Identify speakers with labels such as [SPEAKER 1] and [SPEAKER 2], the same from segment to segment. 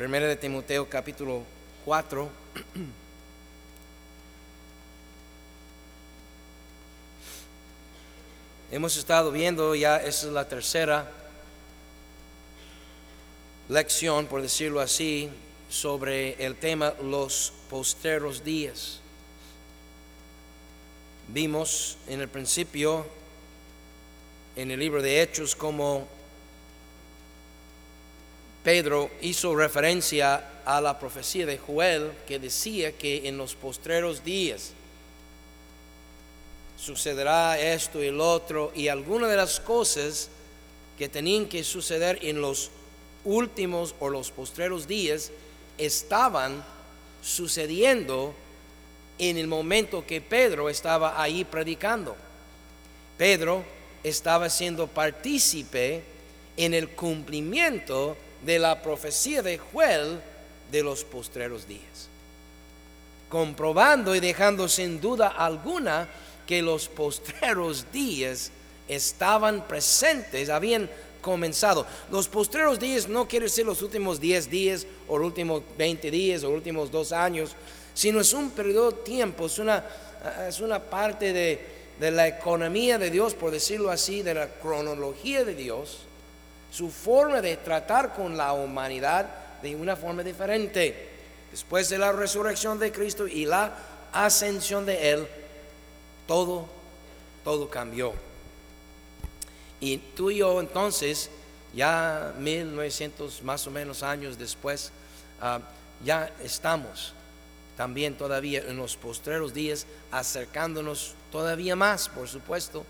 [SPEAKER 1] Primera de Timoteo capítulo 4. Hemos estado viendo ya, esa es la tercera lección, por decirlo así, sobre el tema los posteros días. Vimos en el principio, en el libro de Hechos, como Pedro hizo referencia a la profecía de Joel que decía que en los postreros días sucederá esto y el otro y algunas de las cosas que tenían que suceder en los últimos o los postreros días estaban sucediendo en el momento que Pedro estaba ahí predicando. Pedro estaba siendo partícipe en el cumplimiento de la profecía de Joel de los postreros días, comprobando y dejando sin duda alguna que los postreros días estaban presentes, habían comenzado. Los postreros días no quiere decir los últimos 10 días o los últimos 20 días o los últimos dos años, sino es un periodo de tiempo, es una, es una parte de, de la economía de Dios, por decirlo así, de la cronología de Dios su forma de tratar con la humanidad de una forma diferente. Después de la resurrección de Cristo y la ascensión de Él, todo, todo cambió. Y tú y yo entonces, ya 1900 más o menos años después, ah, ya estamos también todavía en los postreros días, acercándonos todavía más, por supuesto,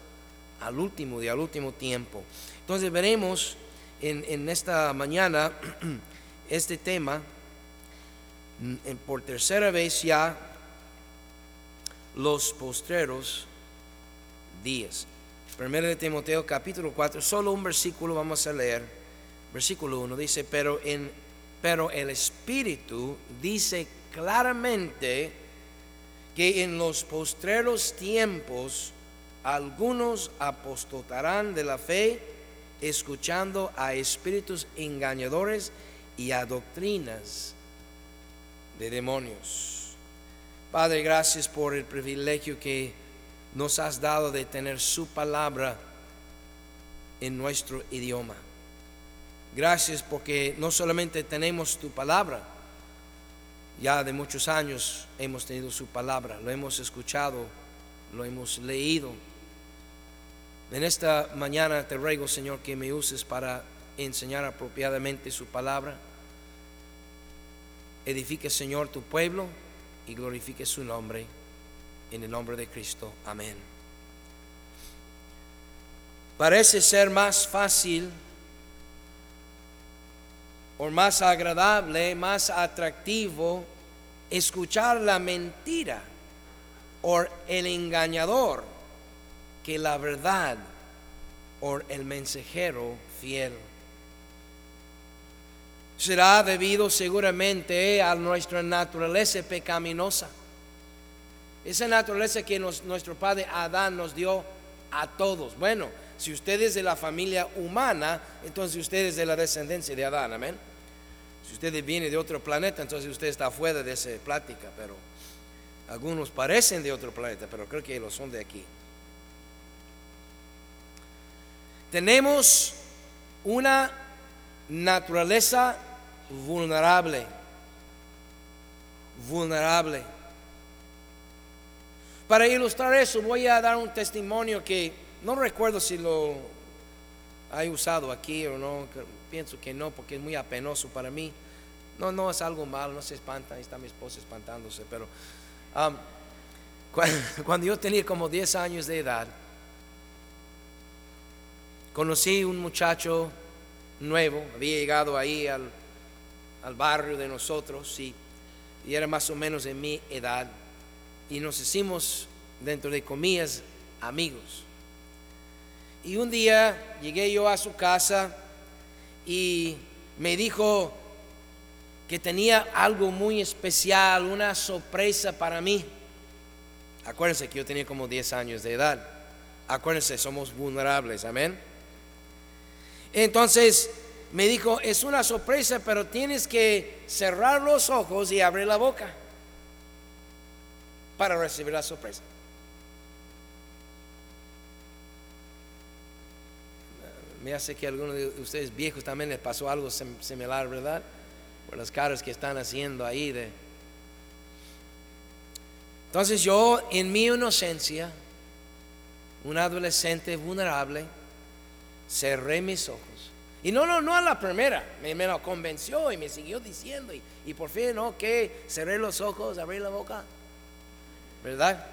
[SPEAKER 1] al último día, al último tiempo. Entonces veremos en, esta mañana este tema, por tercera vez ya, los postreros días. Primero de Timoteo capítulo 4, solo un versículo vamos a leer. Versículo 1 dice, pero, en, pero el Espíritu dice claramente que en los postreros tiempos algunos apostotarán de la fe escuchando a espíritus engañadores y a doctrinas de demonios. Padre, gracias por el privilegio que nos has dado de tener su palabra en nuestro idioma. Gracias porque no solamente tenemos tu palabra, ya de muchos años hemos tenido su palabra, lo hemos escuchado, lo hemos leído en esta mañana te ruego, Señor, que me uses para enseñar apropiadamente su palabra. Edifique, Señor, tu pueblo y glorifique su nombre. En el nombre de Cristo. Amén. Parece ser más fácil o más agradable, más atractivo escuchar la mentira o el engañador que la verdad o el mensajero fiel. Será debido seguramente a nuestra naturaleza pecaminosa. Esa naturaleza que nuestro padre Adán nos dio a todos. Bueno, si usted es de la familia humana, entonces usted es de la descendencia de Adán, amén. Si usted viene de otro planeta, entonces usted está fuera de esa plática, pero algunos parecen de otro planeta, pero creo que lo son de aquí. Tenemos una naturaleza vulnerable, vulnerable. Para ilustrar eso voy a dar un testimonio que no recuerdo si lo he usado aquí o no, pienso que no porque es muy apenoso para mí. No, no es algo malo, no se espanta, ahí está mi esposa espantándose, pero um, cuando yo tenía como 10 años de edad, conocí un muchacho nuevo, había llegado ahí al, barrio de nosotros y, y, era más o menos de mi edad y nos hicimos dentro de comillas amigos. Y un día llegué yo a su casa y me dijo que tenía algo muy especial, una sorpresa para mí. Acuérdense que yo tenía como 10 años de edad. Acuérdense, somos vulnerables, amén. Entonces me dijo, es una sorpresa, pero tienes que cerrar los ojos y abrir la boca para recibir la sorpresa. Me hace que a algunos de ustedes viejos también les pasó algo similar, ¿verdad? Por las caras que están haciendo ahí de... Entonces yo, en mi inocencia, un adolescente vulnerable, cerré mis ojos. Y no, no, no a la primera, me, lo convenció y me siguió diciendo. Y, por fin. Que cerré los ojos, abrí la boca. ¿Verdad?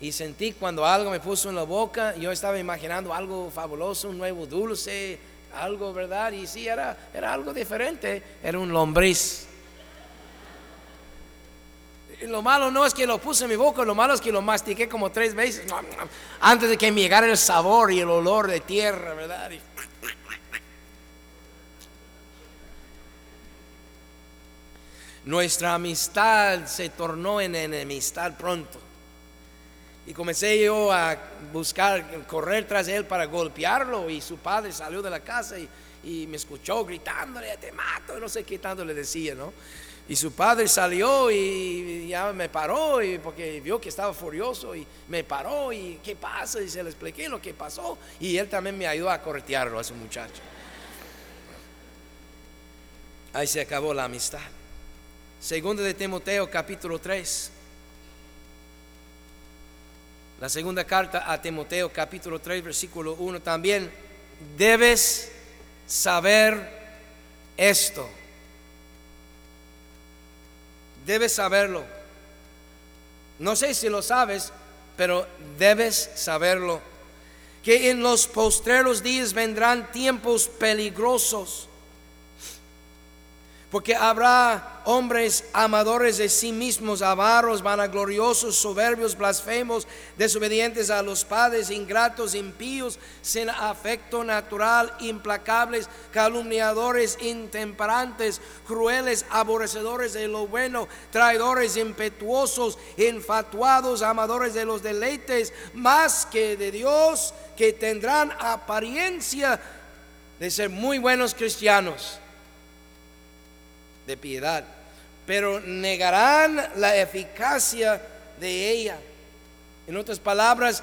[SPEAKER 1] Y sentí cuando algo me puso en la boca, yo estaba imaginando algo fabuloso, un nuevo dulce, algo, ¿verdad? Y sí, era, era algo diferente, era un lombriz. Lo malo no es que lo puse en mi boca, lo malo es que lo mastiqué como tres veces antes de que me llegara el sabor y el olor de tierra, ¿verdad? Nuestra amistad se tornó en enemistad pronto. Y comencé yo a buscar, correr tras él para golpearlo. Y su padre salió de la casa y me escuchó gritándole, te mato, no sé qué tanto le decía, ¿no? Y su padre salió y ya me paró y porque vio que estaba furioso y me paró y qué pasa y se le expliqué lo que pasó y él también me ayudó a corretearlo a ese muchacho. Ahí se acabó la amistad. Segundo de Timoteo capítulo 3. La segunda carta a Timoteo capítulo 3 versículo 1 también debes saber esto Debes saberlo. No sé si lo sabes, pero debes saberlo. Que en los postreros días vendrán tiempos peligrosos porque habrá hombres amadores de sí mismos, avaros, vanagloriosos, soberbios, blasfemos, desobedientes a los padres, ingratos, impíos, sin afecto natural, implacables, calumniadores, intemperantes, crueles, aborrecedores de lo bueno, traidores, impetuosos, infatuados, amadores de los deleites, más que de Dios, que tendrán apariencia de ser muy buenos cristianos de piedad, pero negarán la eficacia de ella. En otras palabras,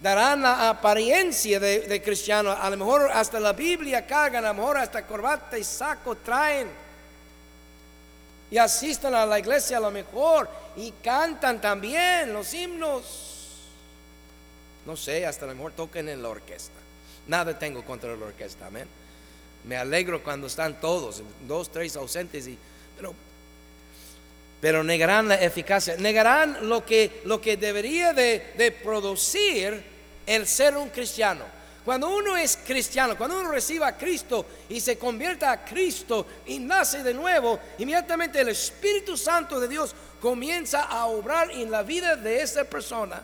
[SPEAKER 1] darán la apariencia de, cristiano. A lo mejor hasta la Biblia cargan, a lo mejor hasta corbata y saco traen. Y asisten a la iglesia a lo mejor y cantan también los himnos. No sé, hasta a lo mejor toquen en la orquesta. Nada tengo contra la orquesta, amén. Me alegro cuando están todos, dos, tres ausentes, y, pero, pero negarán la eficacia, negarán lo que, lo que debería de, producir el ser un cristiano. Cuando uno es cristiano, cuando uno recibe a Cristo y se convierte a Cristo y nace de nuevo, inmediatamente el Espíritu Santo de Dios comienza a obrar en la vida de esa persona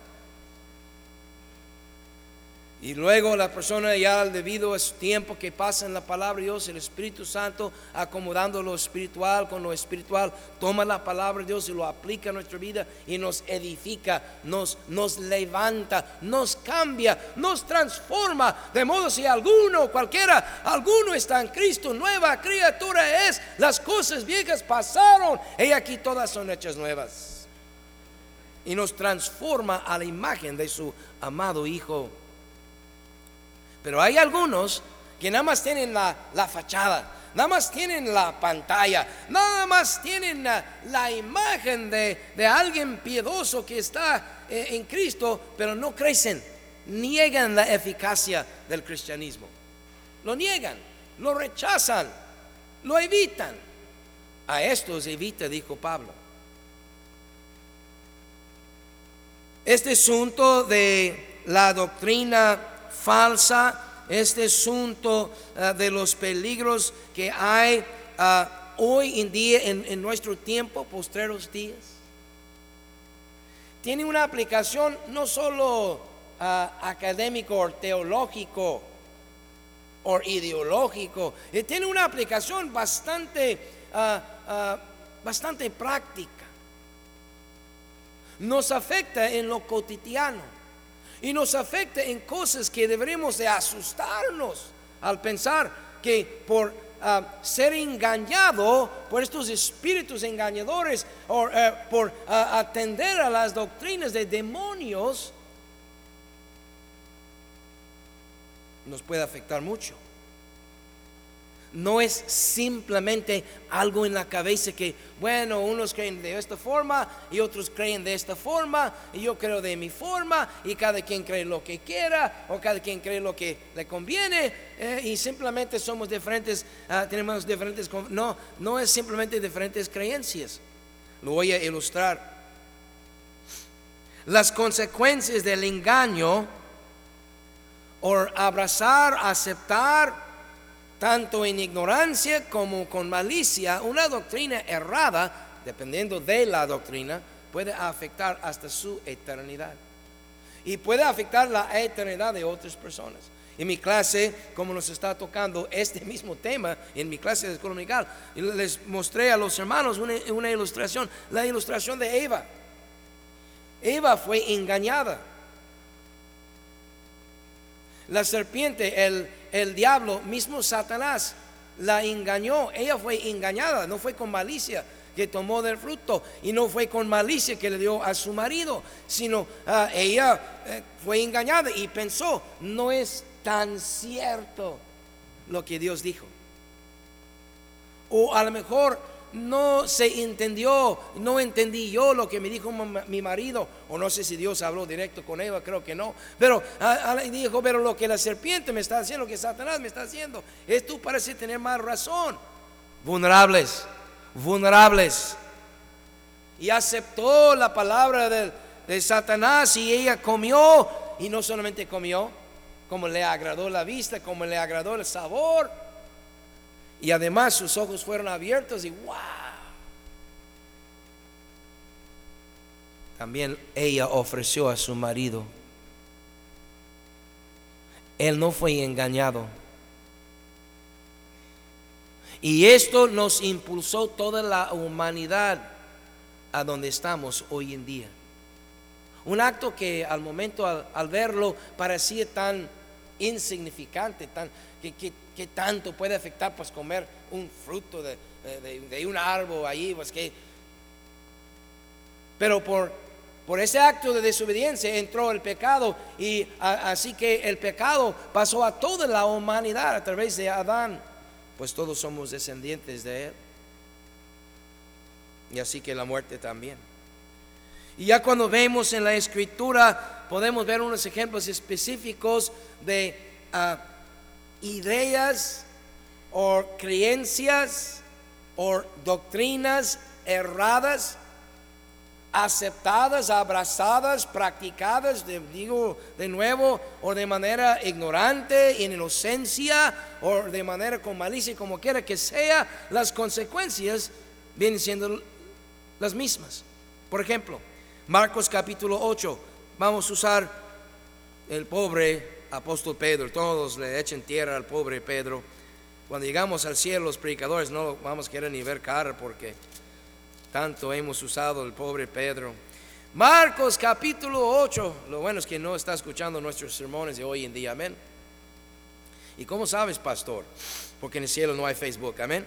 [SPEAKER 1] y luego la persona ya debido a su tiempo que pasa en la palabra de Dios, el Espíritu Santo acomodando lo espiritual con lo espiritual, toma la palabra de Dios y lo aplica a nuestra vida y nos edifica, nos, nos levanta, nos cambia, nos transforma. De modo si alguno, cualquiera, alguno está en Cristo, nueva criatura es, las cosas viejas pasaron y aquí todas son hechas nuevas. Y nos transforma a la imagen de su amado Hijo. Pero hay algunos que nada más tienen la, fachada, nada más tienen la pantalla, nada más tienen la, imagen de, alguien piedoso que está eh, en Cristo, pero no crecen, niegan la eficacia del cristianismo. Lo niegan, lo rechazan, lo evitan. A estos evita, dijo Pablo. Este asunto de la doctrina falsa, este asunto ah, de los peligros que hay ah, hoy en día en, nuestro tiempo, postreros días. Tiene una aplicación no solo ah, académico o teológico o ideológico, eh, tiene una aplicación bastante, bastante práctica. Nos afecta en lo cotidiano. Y nos afecta en cosas que deberemos de asustarnos al pensar que por ah, ser engañado por estos espíritus engañadores o eh, por ah, atender a las doctrinas de demonios, nos puede afectar mucho no es simplemente algo en la cabeza que, bueno, unos creen de esta forma y otros creen de esta forma y yo creo de mi forma y cada quien cree lo que quiera o cada quien cree lo que le conviene eh, y simplemente somos diferentes, ah, tenemos diferentes, no, no es simplemente diferentes creencias. Lo voy a ilustrar. Las consecuencias del engaño o abrazar, aceptar, tanto en ignorancia como con malicia, una doctrina errada, dependiendo de la doctrina, puede afectar hasta su eternidad. Y puede afectar la eternidad de otras personas. En mi clase, como nos está tocando este mismo tema, en mi clase de escuela dominical, les mostré a los hermanos una, una ilustración, la ilustración de Eva. Eva fue engañada. La serpiente, el, el diablo, mismo Satanás, la engañó. Ella fue engañada, no fue con malicia que tomó del fruto y no fue con malicia que le dio a su marido, sino ah, ella eh, fue engañada y pensó, no es tan cierto lo que Dios dijo. O a lo mejor no se entendió, no entendí yo lo que me dijo mi marido, o no sé si Dios habló directo con Eva, creo que no, pero dijo, pero lo que la serpiente me está haciendo, lo que Satanás me está haciendo, es tú parece tener más razón. Vulnerables, vulnerables. Y aceptó la palabra de, de Satanás y ella comió, y no solamente comió, como le agradó la vista, como le agradó el sabor, y además sus ojos fueron abiertos y wow. También ella ofreció a su marido. Él no fue engañado. Y esto nos impulsó toda la humanidad a donde estamos hoy en día. Un acto que al momento al, verlo parecía tan insignificante, tan, que, que, tanto puede afectar pues comer un fruto de, de, un árbol ahí, pues que... Pero por, por ese acto de desobediencia entró el pecado y así que el pecado pasó a toda la humanidad a través de Adán, pues todos somos descendientes de él. Y así que la muerte también. Y ya cuando vemos en la escritura podemos ver unos ejemplos específicos de uh, ideas o creencias o doctrinas erradas, aceptadas, abrazadas, practicadas, digo de nuevo, o de manera ignorante, en inocencia, o de manera con malicia, como quiera que sea, las consecuencias vienen siendo las mismas. Por ejemplo, Marcos capítulo 8, vamos a usar el pobre apóstol Pedro, todos le echen tierra al pobre Pedro. Cuando llegamos al cielo, los predicadores no vamos a querer ni ver cara porque tanto hemos usado el pobre Pedro. Marcos capítulo 8, lo bueno es que no está escuchando nuestros sermones de hoy en día, amén. ¿Y cómo sabes, pastor? Porque en el cielo no hay Facebook, amén.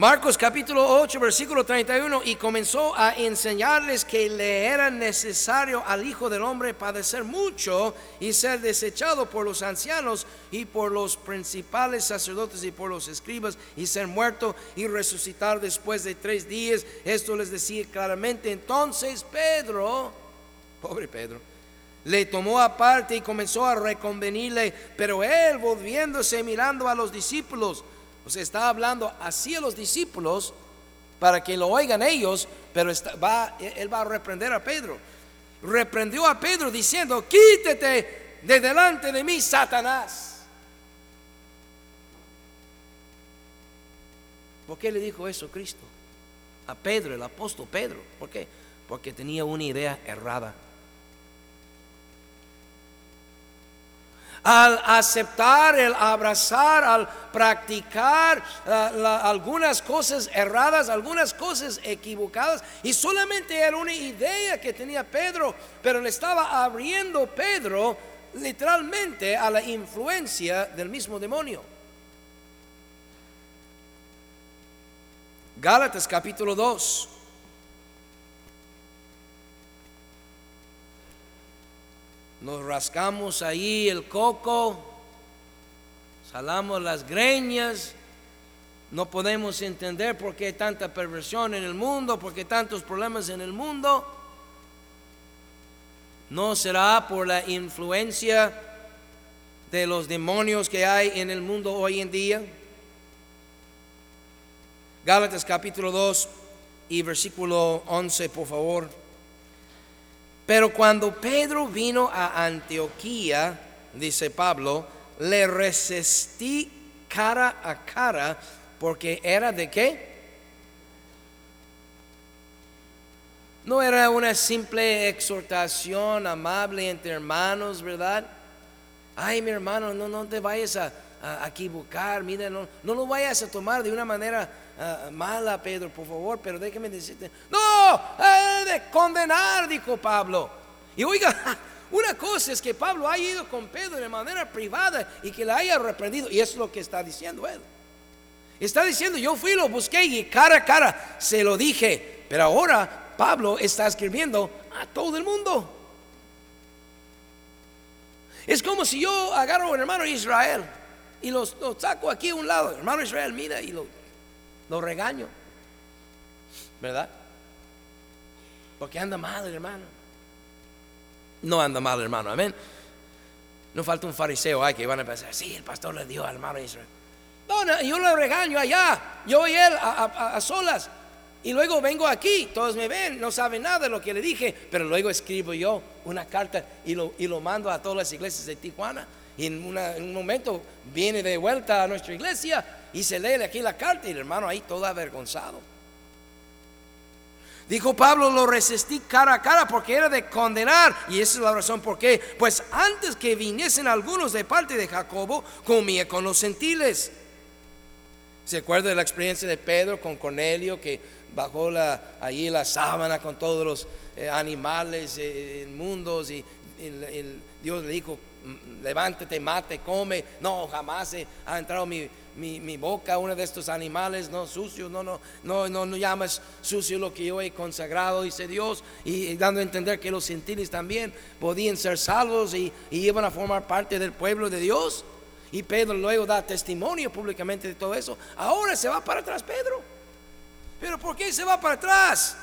[SPEAKER 1] Marcos capítulo 8, versículo 31, y comenzó a enseñarles que le era necesario al Hijo del Hombre padecer mucho y ser desechado por los ancianos y por los principales sacerdotes y por los escribas y ser muerto y resucitar después de tres días. Esto les decía claramente. Entonces Pedro, pobre Pedro, le tomó aparte y comenzó a reconvenirle, pero él volviéndose mirando a los discípulos, está hablando así a los discípulos para que lo oigan ellos, pero va, él va a reprender a Pedro. Reprendió a Pedro diciendo, quítate de delante de mí, Satanás. ¿Por qué le dijo eso Cristo? A Pedro, el apóstol Pedro. ¿Por qué? Porque tenía una idea errada. Al aceptar, al abrazar, al practicar algunas cosas erradas, algunas cosas equivocadas. Y solamente era una idea que tenía Pedro, pero le estaba abriendo Pedro literalmente a la influencia del mismo demonio. Gálatas capítulo 2. Nos rascamos ahí el coco, salamos las greñas, no podemos entender por qué hay tanta perversión en el mundo, por qué tantos problemas en el mundo. ¿No será por la influencia de los demonios que hay en el mundo hoy en día? Gálatas capítulo 2 y versículo 11, por favor. Pero cuando Pedro vino a Antioquía, dice Pablo, le resistí cara a cara porque era de qué? No era una simple exhortación amable entre hermanos, ¿verdad? Ay, mi hermano, no, no te vayas a, equivocar, mira, no, no lo vayas a tomar de una manera Ah, mala, Pedro, por favor, pero déjeme decirte, no, de condenar, dijo Pablo. Y oiga, una cosa es que Pablo haya ido con Pedro de manera privada y que le haya reprendido, y eso es lo que está diciendo él. Está diciendo, yo fui, lo busqué y cara a cara se lo dije, pero ahora Pablo está escribiendo a todo el mundo. Es como si yo agarro a un hermano Israel y lo, lo saco aquí a un lado, hermano Israel, mira, y lo lo regaño. ¿Verdad? Porque anda mal, hermano. No anda mal, hermano. Amén. No falta un fariseo ahí que van a pensar, sí, el pastor le dio al hermano Israel. No, yo lo regaño allá, yo y él a, solas. Y luego vengo aquí, todos me ven, no saben nada de lo que le dije, pero luego escribo yo una carta y lo, y lo mando a todas las iglesias de Tijuana. Y en, un momento viene de vuelta a nuestra iglesia y se lee aquí la carta y el hermano ahí todo avergonzado. Dijo Pablo, lo resistí cara a cara porque era de condenar. Y esa es la razón por qué. Pues antes que viniesen algunos de parte de Jacobo, comía con los gentiles. ¿Se acuerda de la experiencia de Pedro con Cornelio que bajó la, allí la sábana con todos los eh, animales eh, inmundos y, Dios le dijo, levántate, mate, come. No, jamás ha entrado mi, mi, boca uno de estos animales, no sucio, no, no, no, no, no llamas sucio lo que yo he consagrado, dice Dios, y, dando a entender que los gentiles también podían ser salvos y, iban a formar parte del pueblo de Dios. Y Pedro luego da testimonio públicamente de todo eso. Ahora se va para atrás Pedro. Pero ¿por qué se va para atrás?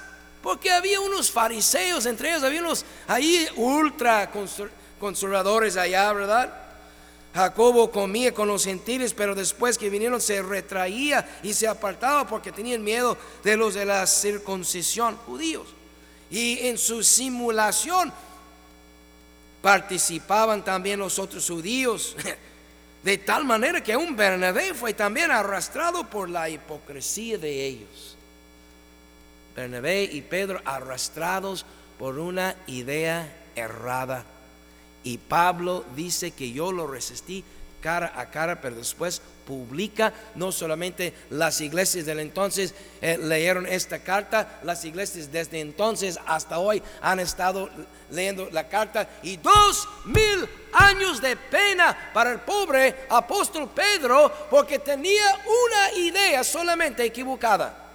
[SPEAKER 1] Porque había unos fariseos, entre ellos había unos ahí ultra conservadores allá, ¿verdad? Jacobo comía con los gentiles, pero después que vinieron se retraía y se apartaba porque tenían miedo de los de la circuncisión judíos. Y en su simulación participaban también los otros judíos, de tal manera que un Bernabé fue también arrastrado por la hipocresía de ellos. Bernabé y Pedro arrastrados por una idea errada y Pablo dice que yo lo resistí cara a cara, pero después publica, no solamente las iglesias del entonces eh, leyeron esta carta, las iglesias desde entonces hasta hoy han estado leyendo la carta y dos mil años de pena para el pobre apóstol Pedro porque tenía una idea solamente equivocada.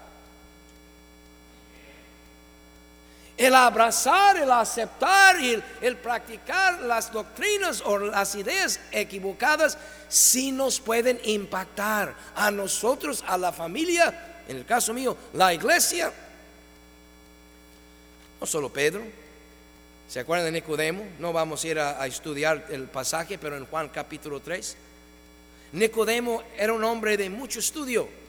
[SPEAKER 1] El abrazar, el aceptar y el, practicar las doctrinas o las ideas equivocadas sí nos pueden impactar a nosotros, a la familia, en el caso mío, la iglesia. No solo Pedro. ¿Se acuerdan de Nicodemo? No vamos a ir a, a estudiar el pasaje, pero en Juan capítulo 3. Nicodemo era un hombre de mucho estudio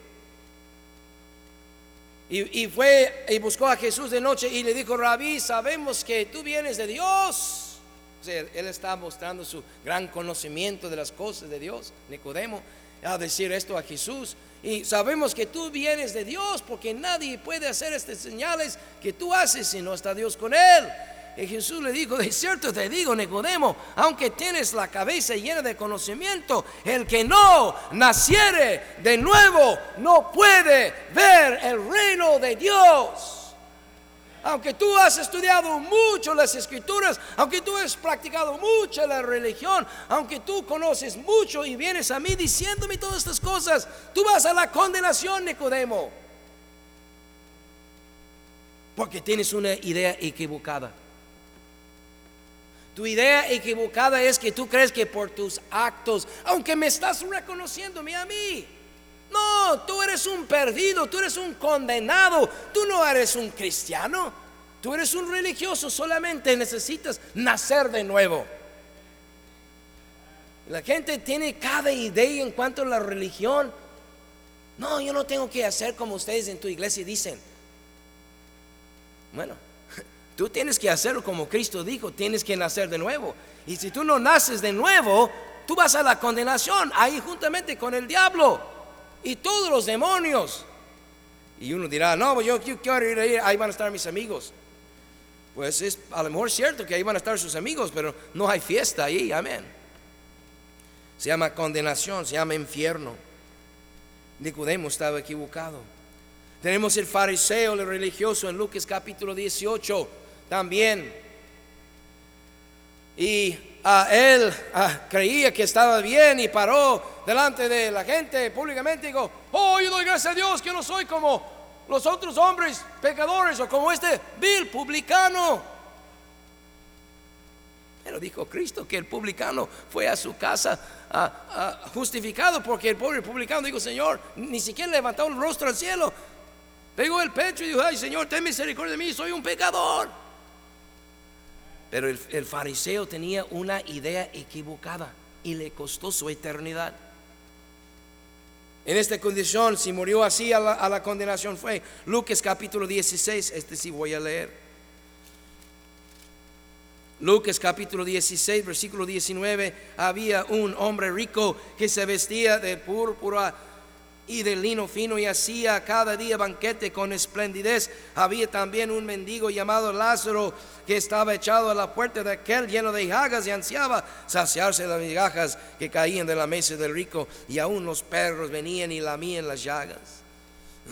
[SPEAKER 1] y, fue y buscó a Jesús de noche y le dijo, Rabí, sabemos que tú vienes de Dios. él está mostrando su gran conocimiento de las cosas de Dios, Nicodemo, a decir esto a Jesús. Y sabemos que tú vienes de Dios porque nadie puede hacer estas señales que tú haces si no está Dios con él. Y Jesús le dijo, de cierto te digo, Nicodemo, aunque tienes la cabeza llena de conocimiento, el que no naciere de nuevo no puede ver el reino de Dios. Aunque tú has estudiado mucho las escrituras, aunque tú has practicado mucho la religión, aunque tú conoces mucho y vienes a mí diciéndome todas estas cosas, tú vas a la condenación, Nicodemo. Porque tienes una idea equivocada. Tu idea equivocada es que tú crees que por tus actos, aunque me estás reconociéndome a mí, no, tú eres un perdido, tú eres un condenado, tú no eres un cristiano, tú eres un religioso, solamente necesitas nacer de nuevo. La gente tiene cada idea en cuanto a la religión. No, yo no tengo que hacer como ustedes en tu iglesia dicen. Bueno, tú tienes que hacerlo como Cristo dijo, tienes que nacer de nuevo. Y si tú no naces de nuevo, tú vas a la condenación, ahí juntamente con el diablo y todos los demonios. Y uno dirá, no, yo, quiero ir ahí, ahí van a estar mis amigos. Pues es a lo mejor cierto que ahí van a estar sus amigos, pero no hay fiesta ahí, amén. Se llama condenación, se llama infierno. Nicodemo estaba equivocado. Tenemos el fariseo, el religioso en Lucas capítulo 18 también. Y a él creía que estaba bien y paró delante de la gente públicamente y dijo, oh, yo doy gracias a Dios que no soy como los otros hombres pecadores o como este vil publicano. Pero dijo Cristo que el publicano fue a su casa justificado porque el pobre publicano dijo, Señor, ni siquiera levantó el rostro al cielo, pegó el pecho y dijo, ay Señor, ten misericordia de mí, soy un pecador. Pero el, fariseo tenía una idea equivocada y le costó su eternidad. En esta condición, si murió así a la, a la, condenación fue Lucas capítulo 16, este sí voy a leer. Lucas capítulo 16, versículo 19, había un hombre rico que se vestía de púrpura y de lino fino y hacía cada día banquete con esplendidez. Había también un mendigo llamado Lázaro que estaba echado a la puerta de aquel lleno de llagas y ansiaba saciarse de las migajas que caían de la mesa del rico y aún los perros venían y lamían las llagas.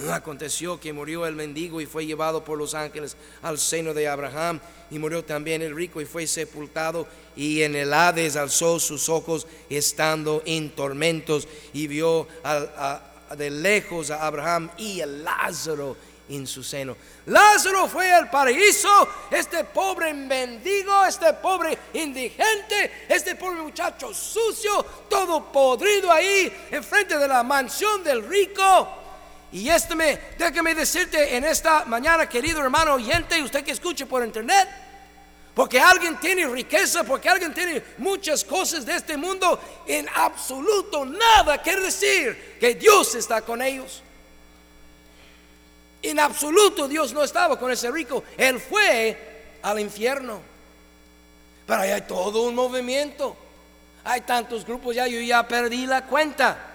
[SPEAKER 1] Aconteció que murió el mendigo y fue llevado por los ángeles al seno de Abraham y murió también el rico y fue sepultado y en el Hades alzó sus ojos estando en tormentos y vio a, de lejos a Abraham y a Lázaro en su seno. Lázaro fue al paraíso, este pobre mendigo, este pobre indigente, este pobre muchacho sucio, todo podrido ahí enfrente de la mansión del rico. Y este me, déjame decirte en esta mañana, querido hermano oyente, usted que escuche por internet, porque alguien tiene riqueza, porque alguien tiene muchas cosas de este mundo, en absoluto nada quiere decir que Dios está con ellos. En absoluto Dios no estaba con ese rico, él fue al infierno. Pero ahí hay todo un movimiento. Hay tantos grupos ya, yo ya perdí la cuenta.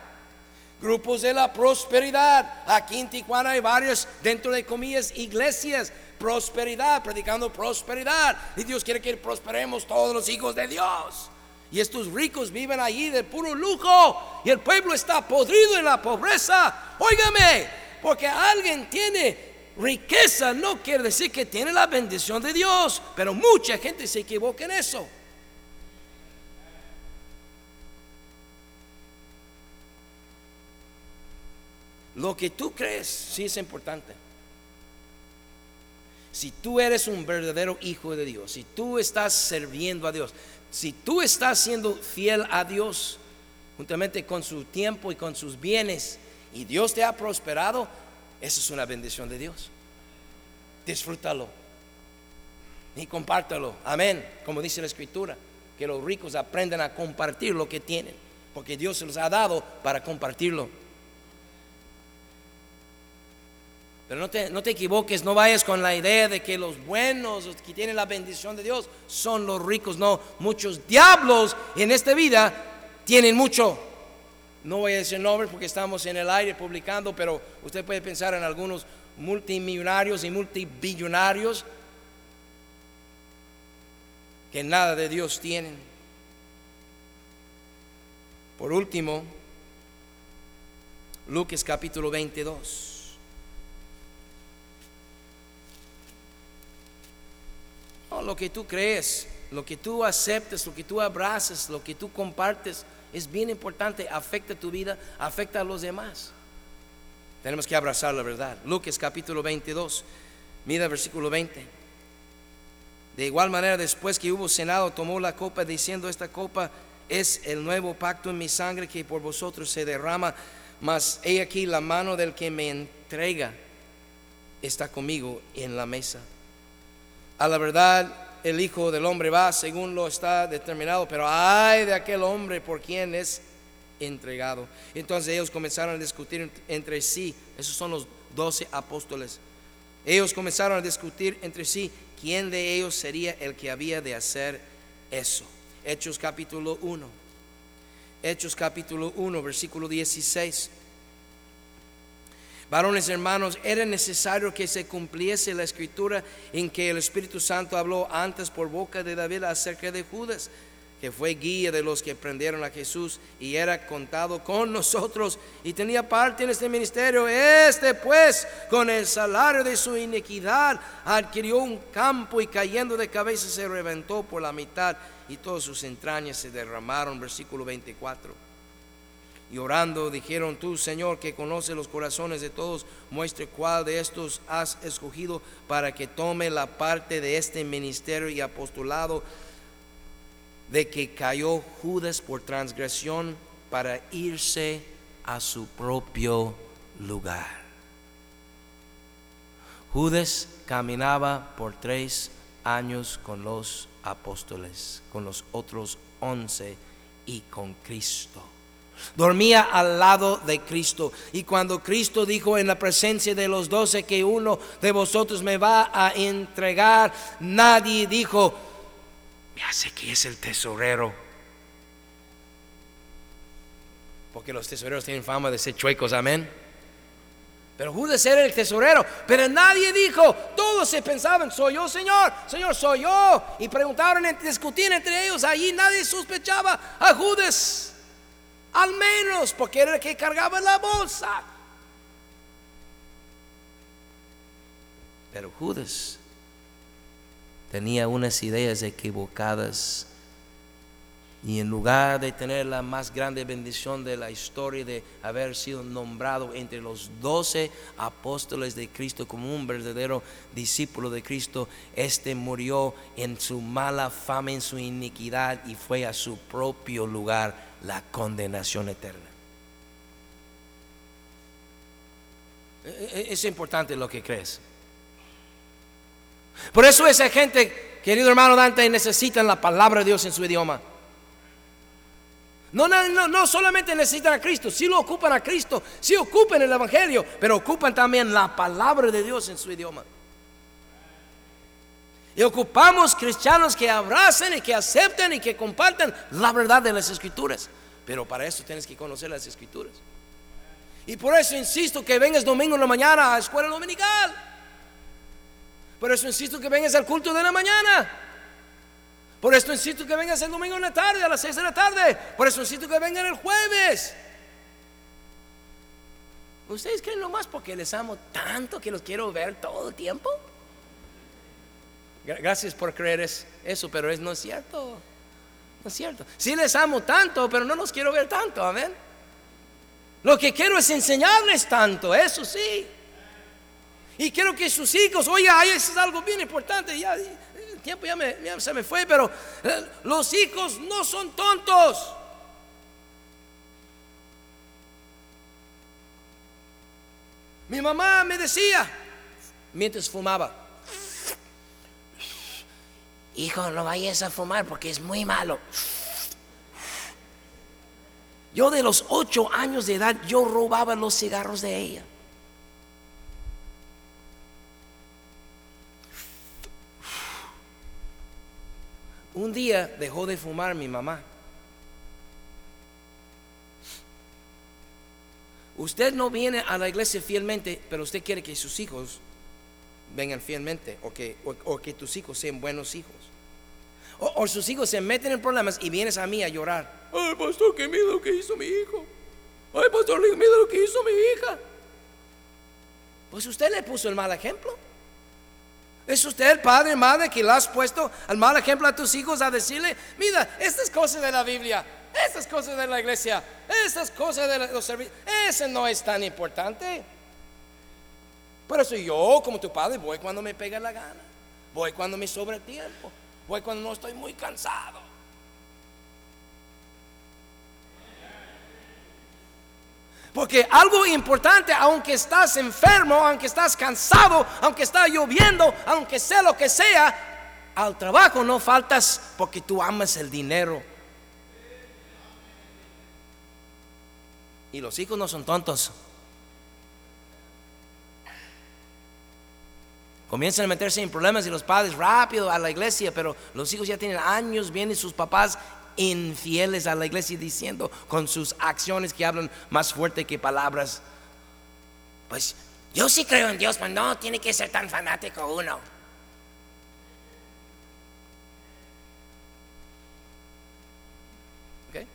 [SPEAKER 1] Grupos de la prosperidad. Aquí en Tijuana hay varios, dentro de comillas, iglesias prosperidad, predicando prosperidad. Y Dios quiere que prosperemos todos los hijos de Dios. Y estos ricos viven allí de puro lujo. Y el pueblo está podrido en la pobreza. Óigame, porque alguien tiene riqueza no quiere decir que tiene la bendición de Dios. Pero mucha gente se equivoca en eso. Lo que tú crees sí es importante si tú eres un verdadero hijo de Dios, si tú estás sirviendo a Dios, si tú estás siendo fiel a Dios, juntamente con su tiempo y con sus bienes, y Dios te ha prosperado, eso es una bendición de Dios. Disfrútalo y compártalo. Amén. Como dice la Escritura, que los ricos aprendan a compartir lo que tienen, porque Dios se los ha dado para compartirlo. Pero no te, no te equivoques, no vayas con la idea de que los buenos, los que tienen la bendición de Dios, son los ricos. No, muchos diablos en esta vida tienen mucho. No voy a decir nombres porque estamos en el aire publicando, pero usted puede pensar en algunos multimillonarios y multibillonarios que nada de Dios tienen. Por último, Lucas capítulo 22. Lo que tú crees, lo que tú aceptes, lo que tú abraces, lo que tú compartes, es bien importante, afecta tu vida, afecta a los demás. Tenemos que abrazar la verdad. Lucas capítulo 22, mira versículo 20. De igual manera, después que hubo cenado, tomó la copa diciendo, esta copa es el nuevo pacto en mi sangre que por vosotros se derrama, mas he aquí la mano del que me entrega está conmigo en la mesa. A la verdad, el Hijo del Hombre va según lo está determinado, pero ay de aquel hombre por quien es entregado. Entonces ellos comenzaron a discutir entre sí, esos son los doce apóstoles. Ellos comenzaron a discutir entre sí quién de ellos sería el que había de hacer eso. Hechos capítulo 1. Hechos capítulo 1, versículo 16. Varones hermanos, era necesario que se cumpliese la escritura en que el Espíritu Santo habló antes por boca de David acerca de Judas, que fue guía de los que prendieron a Jesús y era contado con nosotros y tenía parte en este ministerio. Este pues, con el salario de su iniquidad, adquirió un campo y cayendo de cabeza se reventó por la mitad y todas sus entrañas se derramaron. Versículo 24. Y orando dijeron, tú Señor que conoce los corazones de todos, muestre cuál de estos has escogido para que tome la parte de este ministerio y apostolado de que cayó Judas por transgresión para irse a su propio lugar. Judas caminaba por tres años con los apóstoles, con los otros once y con Cristo Dormía al lado de Cristo. Y cuando Cristo dijo en la presencia de los doce que uno de vosotros me va a entregar, nadie dijo, me hace que es el tesorero. Porque los tesoreros tienen fama de ser chuecos, amén. Pero Judas era el tesorero. Pero nadie dijo, todos se pensaban, soy yo, Señor, Señor, soy yo. Y preguntaron, discutían entre ellos. Allí nadie sospechaba a Judas. Al menos porque era el que cargaba la bolsa. Pero Judas tenía unas ideas equivocadas y en lugar de tener la más grande bendición de la historia de haber sido nombrado entre los doce apóstoles de Cristo como un verdadero discípulo de Cristo, este murió en su mala fama, en su iniquidad y fue a su propio lugar la condenación eterna. E, e, es importante lo que crees. Por eso esa gente, querido hermano Dante, necesitan la palabra de Dios en su idioma. No, no, no, solamente necesitan a Cristo, si lo ocupan a Cristo, si ocupan el Evangelio, pero ocupan también la palabra de Dios en su idioma. Y ocupamos cristianos que abracen y que acepten y que compartan la verdad de las escrituras. Pero para eso tienes que conocer las escrituras. Y por eso insisto que vengas domingo en la mañana a la escuela dominical. Por eso insisto que vengas al culto de la mañana. Por eso insisto que vengas el domingo en la tarde, a las 6 de la tarde. Por eso insisto que vengan el jueves. ¿Ustedes creen nomás porque les amo tanto que los quiero ver todo el tiempo? Gracias por creer eso, pero es no es cierto. No es cierto. Sí les amo tanto, pero no los quiero ver tanto, amén. Lo que quiero es enseñarles tanto, eso sí. Y quiero que sus hijos, oiga, eso es algo bien importante, ya el tiempo ya, se me fue, pero eh, los hijos no son tontos. Mi mamá me decía, mientras fumaba, hijo, no vayas a fumar porque es muy malo. Yo de los ocho años de edad, yo robaba los cigarros de ella. Un día dejó de fumar mi mamá. Usted no viene a la iglesia fielmente, pero usted quiere que sus hijos vengan fielmente o que, o, que tus hijos sean buenos hijos. O, o sus hijos se meten en problemas y vienes a mí a llorar. Ay, pastor, qué miedo lo que hizo mi hijo. Ay, pastor, qué miedo lo que hizo mi hija. Pues usted le puso el mal ejemplo. ¿Es usted padre, madre, que le has puesto al mal ejemplo a tus hijos a decirle, mira, estas cosas de la Biblia, estas cosas de la iglesia, estas cosas de los servicios, eso no es tan importante? Por eso yo, como tu padre, voy cuando me pega la gana, voy cuando me sobra tiempo, voy cuando no estoy muy cansado. Porque algo importante, aunque estás enfermo, aunque estás cansado, aunque está lloviendo, aunque sea lo que sea, al trabajo no faltas porque tú amas el dinero. Y los hijos no son tontos. Comienzan a meterse en problemas y los padres rápido a la iglesia, pero los hijos ya tienen años, vienen sus papás infieles a la iglesia diciendo con sus acciones que hablan más fuerte que palabras. Pues yo sí creo en Dios, pero no tiene que ser tan fanático uno. ¿Ok?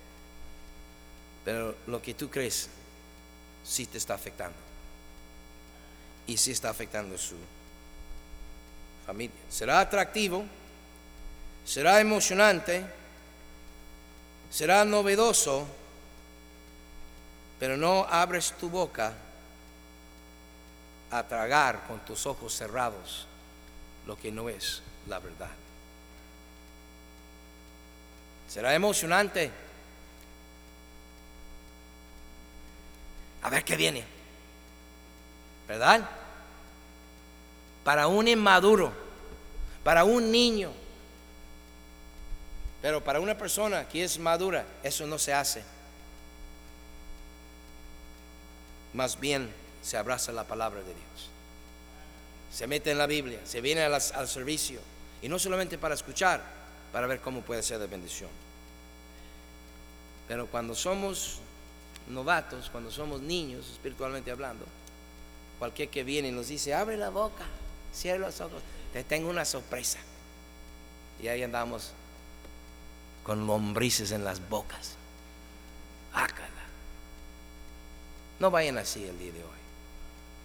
[SPEAKER 1] Pero lo que tú crees sí te está afectando. Y sí está afectando su familia. Será atractivo, será emocionante será novedoso, pero no abres tu boca a tragar con tus ojos cerrados lo que no es la verdad. Será emocionante. A ver qué viene. ¿Verdad? Para un inmaduro, para un niño, pero para una persona que es madura, eso no se hace. Más bien se abraza la palabra de Dios. Se mete en la Biblia, se viene al, servicio. Y no solamente para escuchar, para ver cómo puede ser de bendición. Pero cuando somos novatos, cuando somos niños, espiritualmente hablando, cualquier que viene y nos dice, abre la boca, cierra los ojos, te tengo una sorpresa. Y ahí andamos con lombrices en las bocas. Ácala. No vayan así el día de hoy.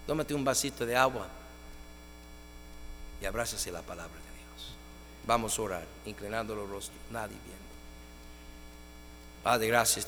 [SPEAKER 1] Tómate un vasito de agua y abrázase la palabra de Dios. Vamos a orar, inclinando los rostros, nadie viendo. Padre, gracias.